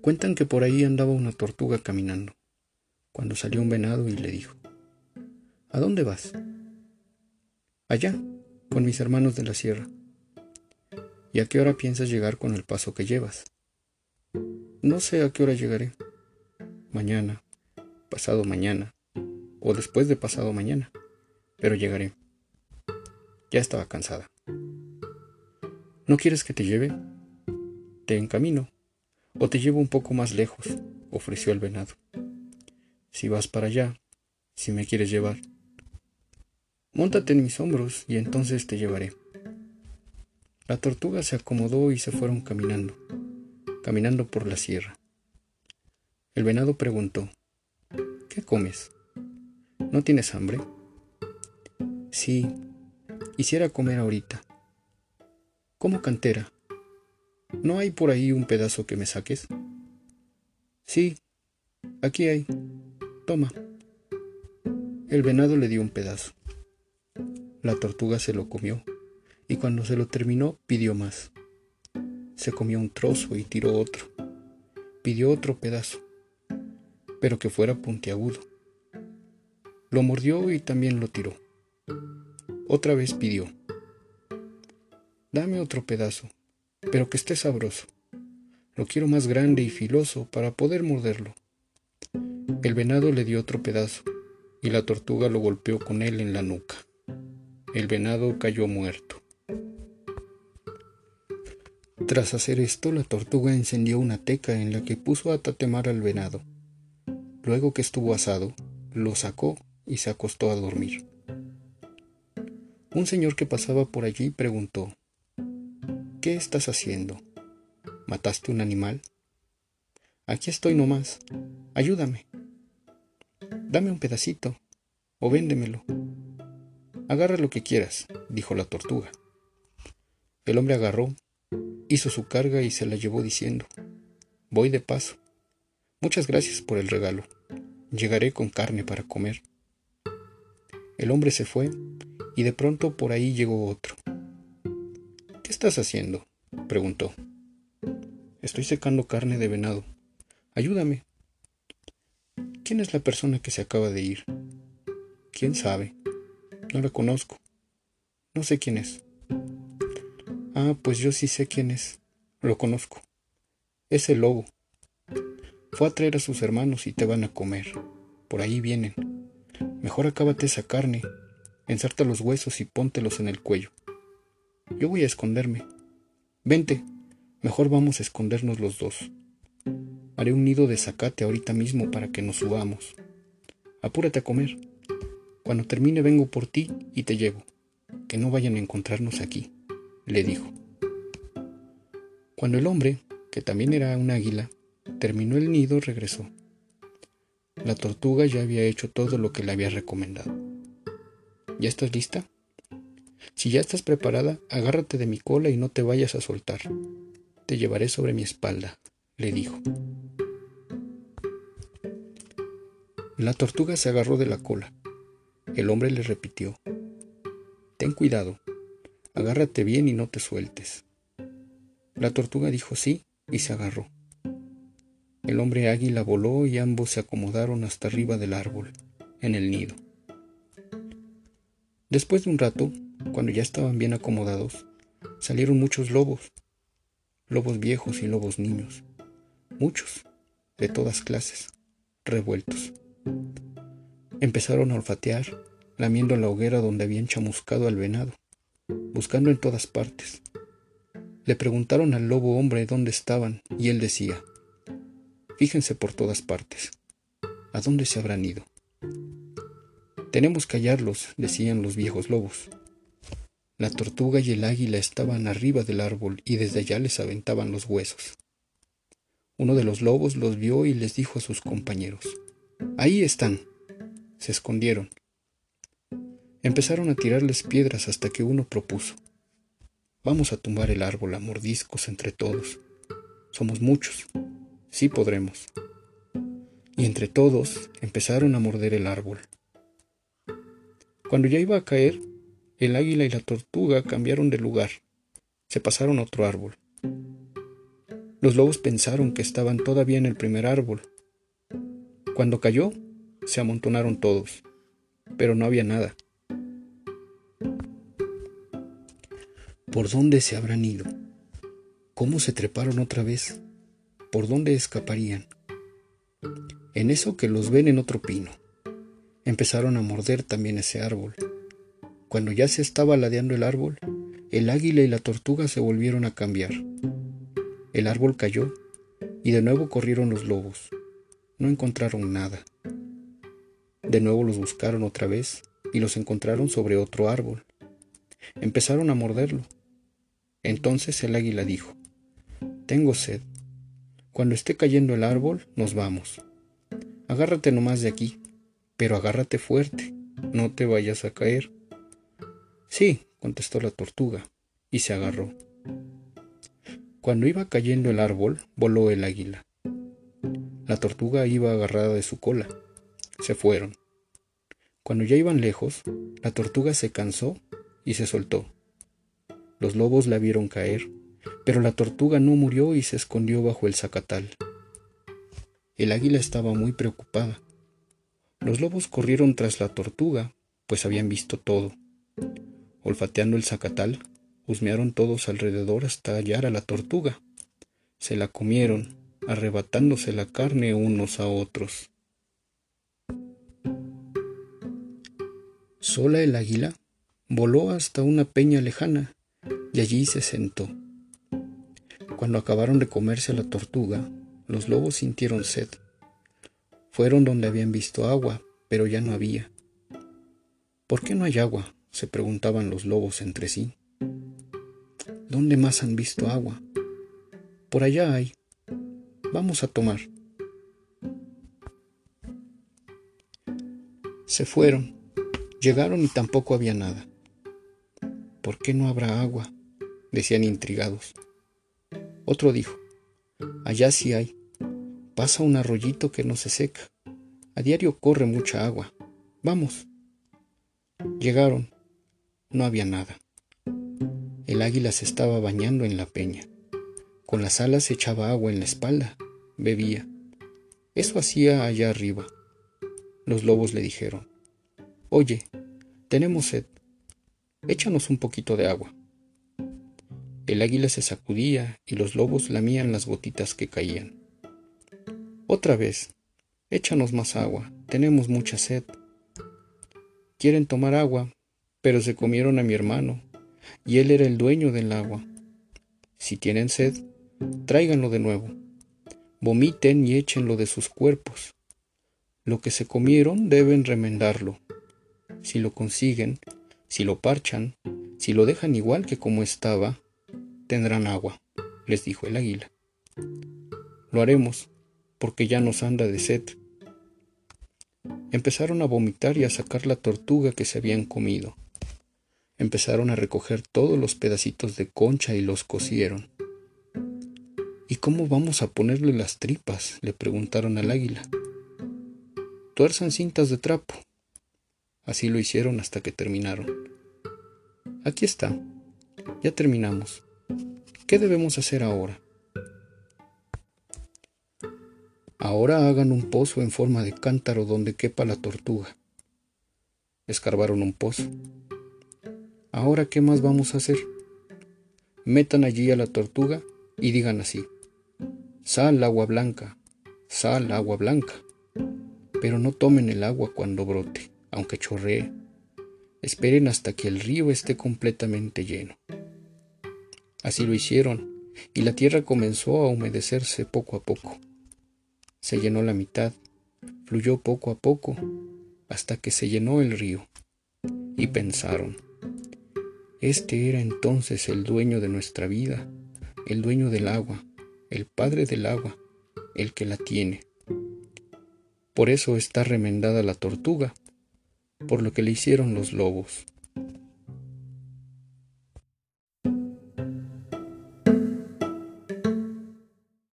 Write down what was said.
Cuentan que por ahí andaba una tortuga caminando, cuando salió un venado y le dijo, ¿A dónde vas? Allá, con mis hermanos de la sierra. ¿Y a qué hora piensas llegar con el paso que llevas? No sé a qué hora llegaré. Mañana, pasado mañana, o después de pasado mañana, pero llegaré. Ya estaba cansada. ¿No quieres que te lleve? Te encamino, o te llevo un poco más lejos, ofreció el venado. Si vas para allá, si me quieres llevar, móntate en mis hombros y entonces te llevaré. La tortuga se acomodó y se fueron caminando, caminando por la sierra. El venado preguntó, ¿Qué comes? ¿No tienes hambre? Sí, quisiera comer ahorita. ¿Cómo cantera? ¿No hay por ahí un pedazo que me saques? Sí, aquí hay. Toma. El venado le dio un pedazo. La tortuga se lo comió, y cuando se lo terminó pidió más. Se comió un trozo y tiró otro. Pidió otro pedazo, pero que fuera puntiagudo. Lo mordió y también lo tiró. Otra vez pidió. Dame otro pedazo, pero que esté sabroso. Lo quiero más grande y filoso para poder morderlo. El venado le dio otro pedazo, y la tortuga lo golpeó con él en la nuca. El venado cayó muerto. Tras hacer esto, la tortuga encendió una teca en la que puso a tatemar al venado. Luego que estuvo asado, lo sacó y se acostó a dormir. Un señor que pasaba por allí preguntó, ¿Qué estás haciendo? ¿Mataste un animal? Aquí estoy nomás. Ayúdame. Dame un pedacito o véndemelo. Agarra lo que quieras, dijo la tortuga. El hombre agarró, hizo su carga y se la llevó diciendo, Voy de paso. Muchas gracias por el regalo. Llegaré con carne para comer. El hombre se fue y de pronto por ahí llegó otro. ¿Qué estás haciendo? preguntó. Estoy secando carne de venado. Ayúdame. ¿Quién es la persona que se acaba de ir? ¿Quién sabe? No la conozco. No sé quién es. Ah, pues yo sí sé quién es. Lo conozco. Es el lobo. Fue a traer a sus hermanos y te van a comer. Por ahí vienen. Mejor acábate esa carne, ensarta los huesos y póntelos en el cuello. Yo voy a esconderme. Vente, mejor vamos a escondernos los dos. Haré un nido de zacate ahorita mismo para que nos subamos. Apúrate a comer. Cuando termine vengo por ti y te llevo. Que no vayan a encontrarnos aquí, le dijo. Cuando el hombre, que también era un águila, terminó el nido, regresó. La tortuga ya había hecho todo lo que le había recomendado. ¿Ya estás lista? Si ya estás preparada, agárrate de mi cola y no te vayas a soltar. Te llevaré sobre mi espalda, le dijo. La tortuga se agarró de la cola. El hombre le repitió, Ten cuidado, agárrate bien y no te sueltes. La tortuga dijo sí y se agarró. El hombre águila voló y ambos se acomodaron hasta arriba del árbol, en el nido. Después de un rato, cuando ya estaban bien acomodados, salieron muchos lobos, lobos viejos y lobos niños, muchos, de todas clases, revueltos. Empezaron a olfatear, lamiendo la hoguera donde habían chamuscado al venado, buscando en todas partes. Le preguntaron al lobo hombre dónde estaban y él decía, Fíjense por todas partes. ¿A dónde se habrán ido? Tenemos que hallarlos, decían los viejos lobos. La tortuga y el águila estaban arriba del árbol y desde allá les aventaban los huesos. Uno de los lobos los vio y les dijo a sus compañeros, Ahí están. Se escondieron. Empezaron a tirarles piedras hasta que uno propuso, Vamos a tumbar el árbol a mordiscos entre todos. Somos muchos. Sí podremos. Y entre todos empezaron a morder el árbol. Cuando ya iba a caer, el águila y la tortuga cambiaron de lugar. Se pasaron otro árbol. Los lobos pensaron que estaban todavía en el primer árbol. Cuando cayó, se amontonaron todos, pero no había nada. ¿Por dónde se habrán ido? ¿Cómo se treparon otra vez? ¿Por dónde escaparían? En eso que los ven en otro pino. Empezaron a morder también ese árbol. Cuando ya se estaba ladeando el árbol, el águila y la tortuga se volvieron a cambiar. El árbol cayó y de nuevo corrieron los lobos. No encontraron nada. De nuevo los buscaron otra vez y los encontraron sobre otro árbol. Empezaron a morderlo. Entonces el águila dijo, Tengo sed. Cuando esté cayendo el árbol, nos vamos. Agárrate nomás de aquí, pero agárrate fuerte, no te vayas a caer. Sí, contestó la tortuga, y se agarró. Cuando iba cayendo el árbol, voló el águila. La tortuga iba agarrada de su cola. Se fueron. Cuando ya iban lejos, la tortuga se cansó y se soltó. Los lobos la vieron caer, pero la tortuga no murió y se escondió bajo el zacatal. El águila estaba muy preocupada. Los lobos corrieron tras la tortuga, pues habían visto todo. Olfateando el zacatal, husmearon todos alrededor hasta hallar a la tortuga. Se la comieron, arrebatándose la carne unos a otros. Sola el águila voló hasta una peña lejana y allí se sentó. Cuando acabaron de comerse a la tortuga, los lobos sintieron sed. Fueron donde habían visto agua, pero ya no había. ¿Por qué no hay agua? Se preguntaban los lobos entre sí. ¿Dónde más han visto agua? Por allá hay. Vamos a tomar. Se fueron. Llegaron y tampoco había nada. ¿Por qué no habrá agua? decían intrigados. Otro dijo, allá sí hay. Pasa un arroyito que no se seca. A diario corre mucha agua. Vamos. Llegaron. No había nada. El águila se estaba bañando en la peña. Con las alas echaba agua en la espalda. Bebía. Eso hacía allá arriba. Los lobos le dijeron, Oye, tenemos sed. Échanos un poquito de agua. El águila se sacudía y los lobos lamían las gotitas que caían. Otra vez, échanos más agua, tenemos mucha sed. Quieren tomar agua, pero se comieron a mi hermano, y él era el dueño del agua. Si tienen sed, tráiganlo de nuevo. Vomiten y échenlo de sus cuerpos. Lo que se comieron deben remendarlo. Si lo consiguen, si lo parchan, si lo dejan igual que como estaba, tendrán agua, les dijo el águila. Lo haremos, porque ya nos anda de sed. Empezaron a vomitar y a sacar la tortuga que se habían comido. Empezaron a recoger todos los pedacitos de concha y los cocieron. ¿Y cómo vamos a ponerle las tripas? le preguntaron al águila. Tuerzan cintas de trapo, Así lo hicieron hasta que terminaron. Aquí está. Ya terminamos. ¿Qué debemos hacer ahora? Ahora hagan un pozo en forma de cántaro donde quepa la tortuga. Escarbaron un pozo. Ahora, ¿qué más vamos a hacer? Metan allí a la tortuga y digan así. Sal agua blanca, sal agua blanca. Pero no tomen el agua cuando brote aunque chorree. Esperen hasta que el río esté completamente lleno. Así lo hicieron, y la tierra comenzó a humedecerse poco a poco. Se llenó la mitad, fluyó poco a poco, hasta que se llenó el río. Y pensaron, este era entonces el dueño de nuestra vida, el dueño del agua, el padre del agua, el que la tiene. Por eso está remendada la tortuga, por lo que le hicieron los lobos.